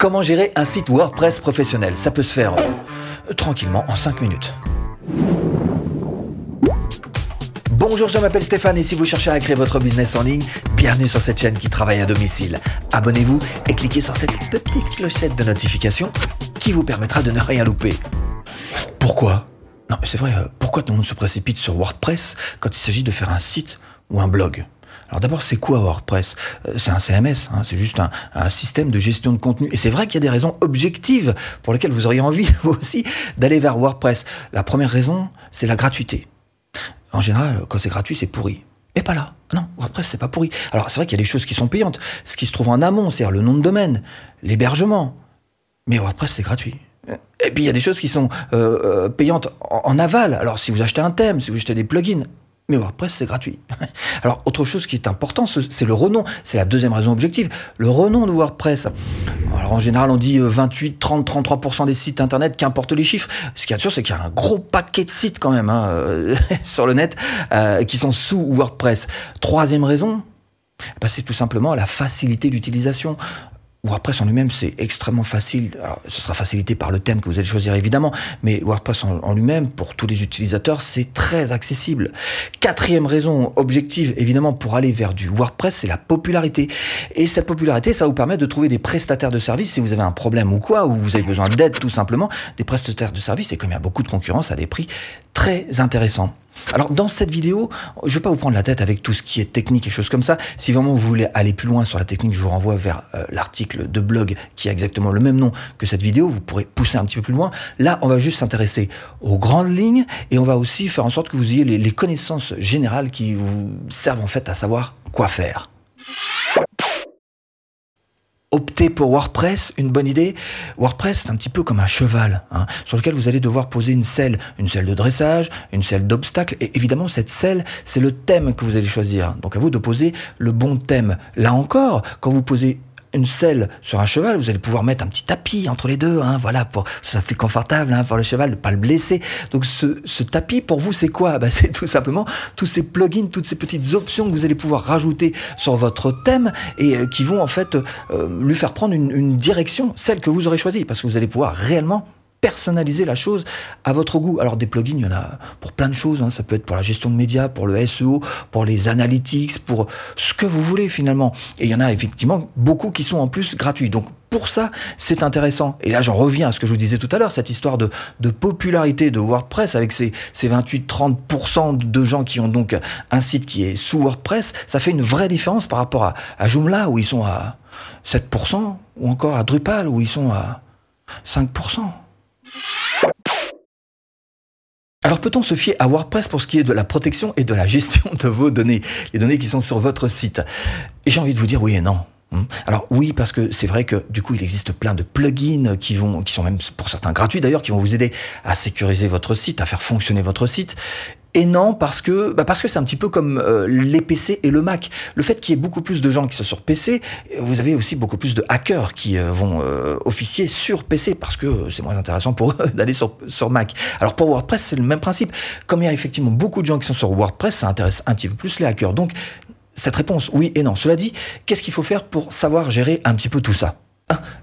Comment gérer un site WordPress professionnel? Ça peut se faire euh, tranquillement en 5 minutes. Bonjour, je m'appelle Stéphane et si vous cherchez à créer votre business en ligne, bienvenue sur cette chaîne qui travaille à domicile. Abonnez-vous et cliquez sur cette petite clochette de notification qui vous permettra de ne rien louper. Pourquoi? Non, c'est vrai, euh, pourquoi tout le monde se précipite sur WordPress quand il s'agit de faire un site ou un blog? Alors d'abord, c'est quoi WordPress euh, C'est un CMS, hein, c'est juste un, système de gestion de contenu. Et c'est vrai qu'il y a des raisons objectives pour lesquelles vous auriez envie, vous aussi, d'aller vers WordPress. La première raison, c'est la gratuité. En général, quand c'est gratuit, c'est pourri. Mais pas là. Non, WordPress, c'est pas pourri. Alors c'est vrai qu'il y a des choses qui sont payantes. Ce qui se trouve en amont, c'est-à-dire le nom de domaine, l'hébergement. Mais WordPress, c'est gratuit. Et puis il y a des choses qui sont euh, euh, payantes en, aval. Alors si vous achetez un thème, si vous achetez des plugins, mais WordPress, c'est gratuit. Alors, autre chose qui est important, c'est le renom. C'est la deuxième raison objective. Le renom de WordPress. Alors, en général, on dit 28, 30, 33% des sites internet, qu'importe les chiffres. Ce qui est sûr, c'est qu'il y a un gros paquet de sites quand même hein, euh, sur le net euh, qui sont sous WordPress. Troisième raison, bah, c'est tout simplement la facilité d'utilisation. WordPress en lui-même, c'est extrêmement facile. Ce sera facilité par le thème que vous allez choisir évidemment, mais WordPress en, lui-même, pour tous les utilisateurs, c'est très accessible. Quatrième raison objective, évidemment, pour aller vers du WordPress, c'est la popularité. Et cette popularité, ça vous permet de trouver des prestataires de services si vous avez un problème ou quoi, ou vous avez besoin d'aide tout simplement, des prestataires de services, et comme il y a beaucoup de concurrence, à des prix très intéressants. Alors dans cette vidéo, je vais pas vous prendre la tête avec tout ce qui est technique et choses comme ça. Si vraiment vous voulez aller plus loin sur la technique, je vous renvoie vers euh, l'article de blog qui a exactement le même nom que cette vidéo. Vous pourrez pousser un petit peu plus loin. Là, on va juste s'intéresser aux grandes lignes et on va aussi faire en sorte que vous ayez les connaissances générales qui vous servent en fait à savoir quoi faire opter pour WordPress, une bonne idée. WordPress, c'est un petit peu comme un cheval, hein, sur lequel vous allez devoir poser une selle, une selle de dressage, une selle d'obstacle, et évidemment cette selle, c'est le thème que vous allez choisir. Donc à vous de poser le bon thème. Là encore, quand vous posez une selle sur un cheval, vous allez pouvoir mettre un petit tapis entre les deux, hein, voilà, pour ça plus confortable hein, pour le cheval, ne pas le blesser. Donc ce, ce tapis pour vous c'est quoi? Bah, C'est tout simplement tous ces plugins, toutes ces petites options que vous allez pouvoir rajouter sur votre thème et euh, qui vont en fait euh, lui faire prendre une, une direction, celle que vous aurez choisie, parce que vous allez pouvoir réellement personnaliser la chose à votre goût. Alors des plugins, il y en a pour plein de choses. Hein. Ça peut être pour la gestion de médias, pour le SEO, pour les analytics, pour ce que vous voulez finalement. Et il y en a effectivement beaucoup qui sont en plus gratuits. Donc pour ça, c'est intéressant. Et là, j'en reviens à ce que je vous disais tout à l'heure, cette histoire de, de popularité de WordPress avec ces, ces 28-30% de gens qui ont donc un site qui est sous WordPress, ça fait une vraie différence par rapport à, à Joomla où ils sont à 7% ou encore à Drupal où ils sont à 5%. Alors peut-on se fier à WordPress pour ce qui est de la protection et de la gestion de vos données, les données qui sont sur votre site? J'ai envie de vous dire oui et non. Hmm. Alors oui, parce que c'est vrai que du coup, il existe plein de plugins qui vont, qui sont même pour certains gratuits d'ailleurs, qui vont vous aider à sécuriser votre site, à faire fonctionner votre site. Et non, parce que bah parce que c'est un petit peu comme euh, les PC et le Mac. Le fait qu'il y ait beaucoup plus de gens qui sont sur PC, vous avez aussi beaucoup plus de hackers qui euh, vont euh, officier sur PC parce que c'est moins intéressant pour eux d'aller sur, sur Mac. Alors pour WordPress, c'est le même principe. Comme il y a effectivement beaucoup de gens qui sont sur WordPress, ça intéresse un petit peu plus les hackers. Donc cette réponse, oui et non. Cela dit, qu'est-ce qu'il faut faire pour savoir gérer un petit peu tout ça?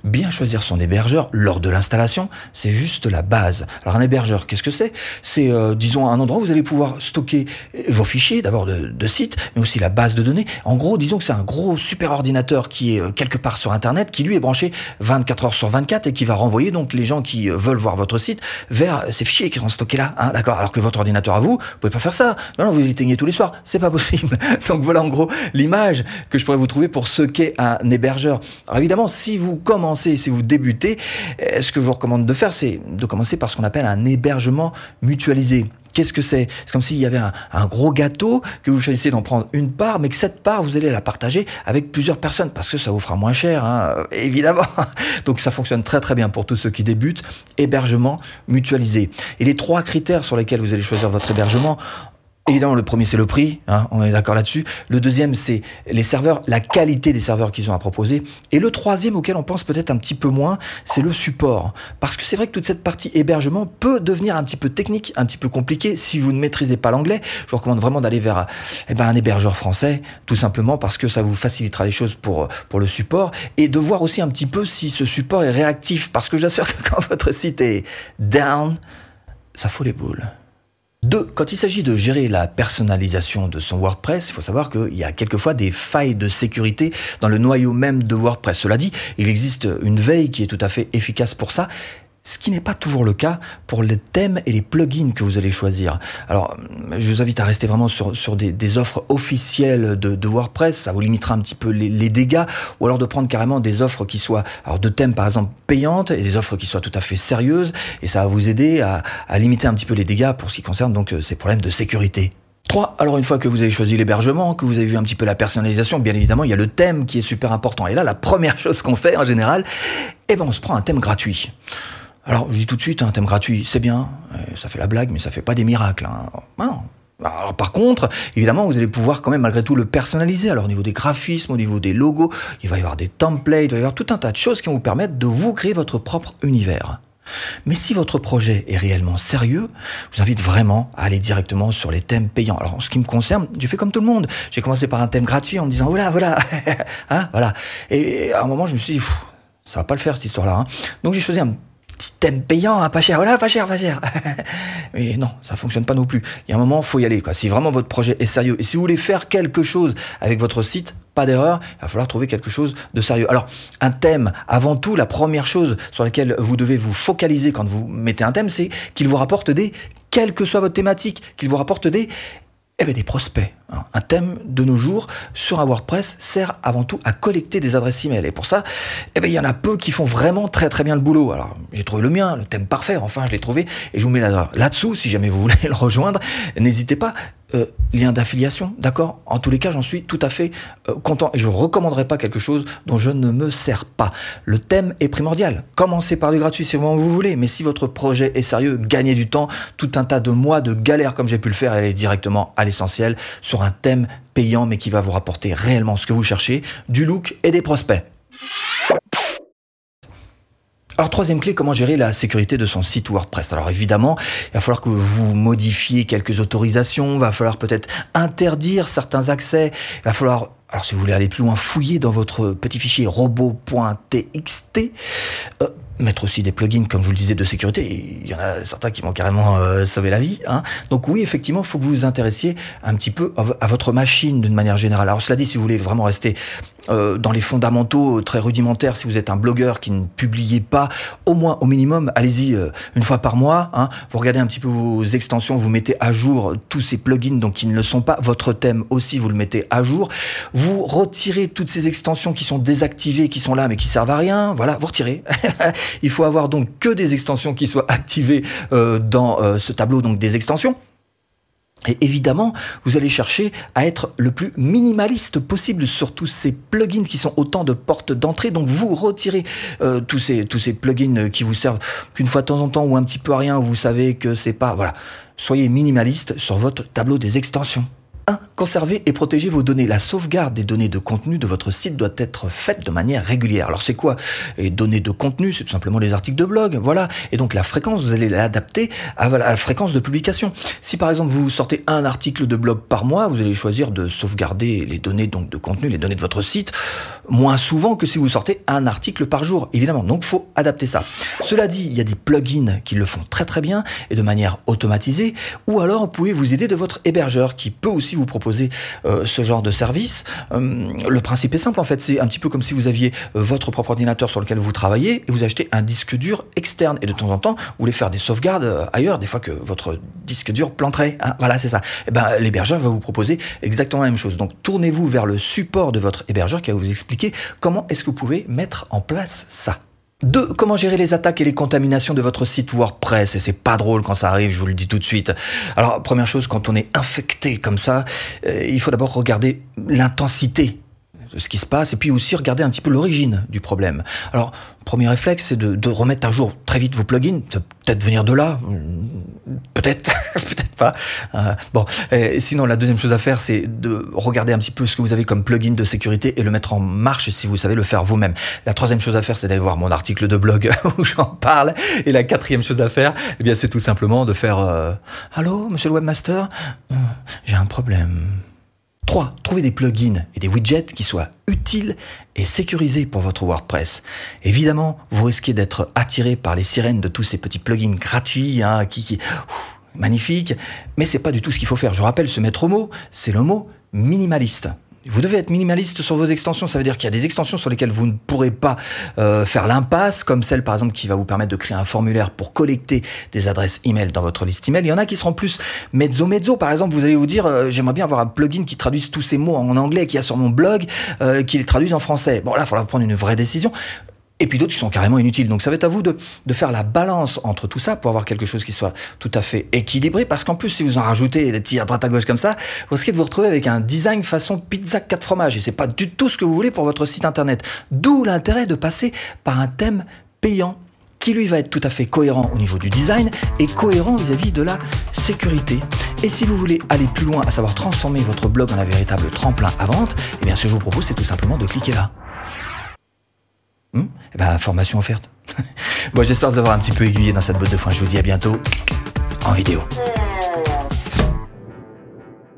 Bien choisir son hébergeur lors de l'installation, c'est juste la base. Alors un hébergeur, qu'est-ce que c'est? C'est, euh, disons, un endroit où vous allez pouvoir stocker vos fichiers, d'abord de, de, site, mais aussi la base de données. En gros, disons que c'est un gros super ordinateur qui est euh, quelque part sur Internet, qui lui est branché 24 heures sur 24 et qui va renvoyer donc les gens qui euh, veulent voir votre site vers ces fichiers qui sont stockés là. Hein, d'accord? Alors que votre ordinateur à vous, vous pouvez pas faire ça. Non, non, vous l'éteignez tous les soirs. C'est pas possible. donc voilà en gros l'image que je pourrais vous trouver pour ce qu'est un hébergeur. Alors évidemment, si vous commencez, si vous débutez, euh, ce que je vous recommande de faire, c'est de commencer par ce qu'on appelle un hébergement mutualisé. Qu'est-ce que c'est? C'est comme s'il y avait un, gros gâteau, que vous choisissez d'en prendre une part, mais que cette part, vous allez la partager avec plusieurs personnes, parce que ça vous fera moins cher, hein, évidemment. Donc ça fonctionne très très bien pour tous ceux qui débutent. Hébergement mutualisé. Et les trois critères sur lesquels vous allez choisir votre hébergement, Évidemment, le premier, c'est le prix, hein, on est d'accord là-dessus. Le deuxième, c'est les serveurs, la qualité des serveurs qu'ils ont à proposer. Et le troisième, auquel on pense peut-être un petit peu moins, c'est le support. Parce que c'est vrai que toute cette partie hébergement peut devenir un petit peu technique, un petit peu compliqué. Si vous ne maîtrisez pas l'anglais, je vous recommande vraiment d'aller vers eh ben, un hébergeur français, tout simplement parce que ça vous facilitera les choses pour, pour le support. Et de voir aussi un petit peu si ce support est réactif. Parce que j'assure que quand votre site est down, ça fout les boules. Deux, quand il s'agit de gérer la personnalisation de son WordPress, il faut savoir qu'il y a quelquefois des failles de sécurité dans le noyau même de WordPress. Cela dit, il existe une veille qui est tout à fait efficace pour ça ce qui n'est pas toujours le cas pour les thèmes et les plugins que vous allez choisir. Alors, je vous invite à rester vraiment sur, sur des, offres officielles de, de, WordPress, ça vous limitera un petit peu les, les, dégâts, ou alors de prendre carrément des offres qui soient, alors de thèmes par exemple payantes, et des offres qui soient tout à fait sérieuses, et ça va vous aider à, à limiter un petit peu les dégâts pour ce qui concerne donc euh, ces problèmes de sécurité. 3. Alors une fois que vous avez choisi l'hébergement, que vous avez vu un petit peu la personnalisation, bien évidemment, il y a le thème qui est super important. Et là, la première chose qu'on fait en général, eh ben, on se prend un thème gratuit. Alors, je dis tout de suite, un thème gratuit, c'est bien, euh, ça fait la blague, mais ça fait pas des miracles. Hein. Non. Alors, par contre, évidemment, vous allez pouvoir quand même malgré tout le personnaliser. Alors au niveau des graphismes, au niveau des logos, il va y avoir des templates, il va y avoir tout un tas de choses qui vont vous permettre de vous créer votre propre univers. Mais si votre projet est réellement sérieux, je vous invite vraiment à aller directement sur les thèmes payants. Alors en ce qui me concerne, j'ai fait comme tout le monde. J'ai commencé par un thème gratuit en me disant voilà, voilà, hein, voilà. Et à un moment, je me suis dit, ça va pas le faire cette histoire-là. Hein. Donc j'ai choisi un système payant, hein, pas cher, voilà, pas cher, pas cher. Mais non, ça fonctionne pas non plus. Il y a un moment, faut y aller. Quoi. Si vraiment votre projet est sérieux et si vous voulez faire quelque chose avec votre site, pas d'erreur, il va falloir trouver quelque chose de sérieux. Alors, un thème, avant tout, la première chose sur laquelle vous devez vous focaliser quand vous mettez un thème, c'est qu'il vous rapporte des, quelle que soit votre thématique, qu'il vous rapporte des, eh bien, des prospects. Hein. Un thème de nos jours sur un WordPress sert avant tout à collecter des adresses email. Et pour ça, eh bien, il y en a peu qui font vraiment très très bien le boulot. Alors, j'ai trouvé le mien, le thème parfait, enfin, je l'ai trouvé, et je vous mets là-dessous, si jamais vous voulez le rejoindre, n'hésitez pas. Euh, lien d'affiliation, d'accord? En tous les cas, j'en suis tout à fait euh, content et je ne recommanderais pas quelque chose dont je ne me sers pas. Le thème est primordial. Commencez par du gratuit si vous voulez, mais si votre projet est sérieux, gagnez du temps, tout un tas de mois de galères comme j'ai pu le faire, et aller directement à l'essentiel sur un thème payant mais qui va vous rapporter réellement ce que vous cherchez, du look et des prospects. Alors troisième clé, comment gérer la sécurité de son site WordPress? Alors évidemment, il va falloir que vous modifiez quelques autorisations, il va falloir peut-être interdire certains accès, il va falloir alors si vous voulez aller plus loin, fouiller dans votre petit fichier robot.txt. Euh, mettre aussi des plugins, comme je vous le disais, de sécurité. Il y en a certains qui vont carrément euh, sauver la vie. Hein. Donc oui, effectivement, il faut que vous vous intéressiez un petit peu à, votre machine d'une manière générale. Alors cela dit, si vous voulez vraiment rester euh, dans les fondamentaux très rudimentaires, si vous êtes un blogueur qui ne publiez pas, au moins, au minimum, allez-y euh, une fois par mois. Hein. Vous regardez un petit peu vos extensions, vous mettez à jour tous ces plugins donc qui ne le sont pas. Votre thème aussi, vous le mettez à jour. Vous retirez toutes ces extensions qui sont désactivées, qui sont là mais qui servent à rien. Voilà, vous retirez. Il faut avoir donc que des extensions qui soient activées euh, dans euh, ce tableau donc des extensions. Et évidemment, vous allez chercher à être le plus minimaliste possible sur tous ces plugins qui sont autant de portes d'entrée. Donc vous retirez euh, tous ces plugins qui vous servent qu'une fois de temps en temps ou un petit peu à rien. Vous savez que c'est pas voilà. Soyez minimaliste sur votre tableau des extensions. 1. Conservez et protégez vos données. La sauvegarde des données de contenu de votre site doit être faite de manière régulière. Alors c'est quoi Les données de contenu, c'est tout simplement les articles de blog, voilà. Et donc la fréquence, vous allez l'adapter à la fréquence de publication. Si par exemple vous sortez un article de blog par mois, vous allez choisir de sauvegarder les données donc de contenu, les données de votre site, moins souvent que si vous sortez un article par jour, évidemment. Donc faut adapter ça. Cela dit, il y a des plugins qui le font très très bien et de manière automatisée, ou alors vous pouvez vous aider de votre hébergeur qui peut aussi vous proposer euh, ce genre de service? Euh, le principe est simple en fait, c'est un petit peu comme si vous aviez euh, votre propre ordinateur sur lequel vous travaillez et vous achetez un disque dur externe et de temps en temps vous voulez faire des sauvegardes ailleurs, des fois que votre disque dur planterait. Hein. voilà, c'est ça. Eh ben l'hébergeur va vous proposer exactement la même chose. Donc tournez-vous vers le support de votre hébergeur qui va vous expliquer comment est-ce que vous pouvez mettre en place ça. 2. Comment gérer les attaques et les contaminations de votre site WordPress Et c'est pas drôle quand ça arrive, je vous le dis tout de suite. Alors, première chose, quand on est infecté comme ça, euh, il faut d'abord regarder l'intensité ce qui se passe et puis aussi regarder un petit peu l'origine du problème. Alors, premier réflexe, c'est de, remettre à jour très vite vos plugins. Peut-être venir de là, peut-être, peut-être pas. Euh, bon, et sinon, la deuxième chose à faire, c'est de regarder un petit peu ce que vous avez comme plugin de sécurité et le mettre en marche si vous savez le faire vous-même. La troisième chose à faire, c'est d'aller voir mon article de blog où j'en parle. Et la quatrième chose à faire, eh bien, c'est tout simplement de faire euh, Allô, monsieur le webmaster, euh, j'ai un problème. 3. Trouvez des plugins et des widgets qui soient utiles et sécurisés pour votre WordPress. Évidemment, vous risquez d'être attiré par les sirènes de tous ces petits plugins gratuits hein, qui, qui magnifiques, mais c'est pas du tout ce qu'il faut faire. Je rappelle, ce maître mot, c'est le mot minimaliste. Vous devez être minimaliste sur vos extensions. Ça veut dire qu'il y a des extensions sur lesquelles vous ne pourrez pas euh, faire l'impasse, comme celle par exemple qui va vous permettre de créer un formulaire pour collecter des adresses email dans votre liste email. Il y en a qui seront plus mezzo mezzo. Par exemple, vous allez vous dire euh, j'aimerais bien avoir un plugin qui traduise tous ces mots en anglais qu'il y a sur mon blog, euh, qui les traduise en français. Bon là, il faudra prendre une vraie décision et puis d'autres qui sont carrément inutiles. Donc ça va être à vous de, de, faire la balance entre tout ça pour avoir quelque chose qui soit tout à fait équilibré, parce qu'en plus si vous en rajoutez des petits à droite à gauche comme ça, vous risquez de vous retrouver avec un design façon pizza 4 fromages, et c'est pas du tout ce que vous voulez pour votre site internet. D'où l'intérêt de passer par un thème payant qui lui va être tout à fait cohérent au niveau du design et cohérent vis-à-vis de la sécurité. Et si vous voulez aller plus loin, à savoir transformer votre blog en un véritable tremplin à vente, eh bien ce que je vous propose c'est tout simplement de cliquer là. Hmm eh ben, formation offerte. bon, j'espère vous avoir un petit peu aiguillé dans cette botte de foin. Je vous dis à bientôt en vidéo.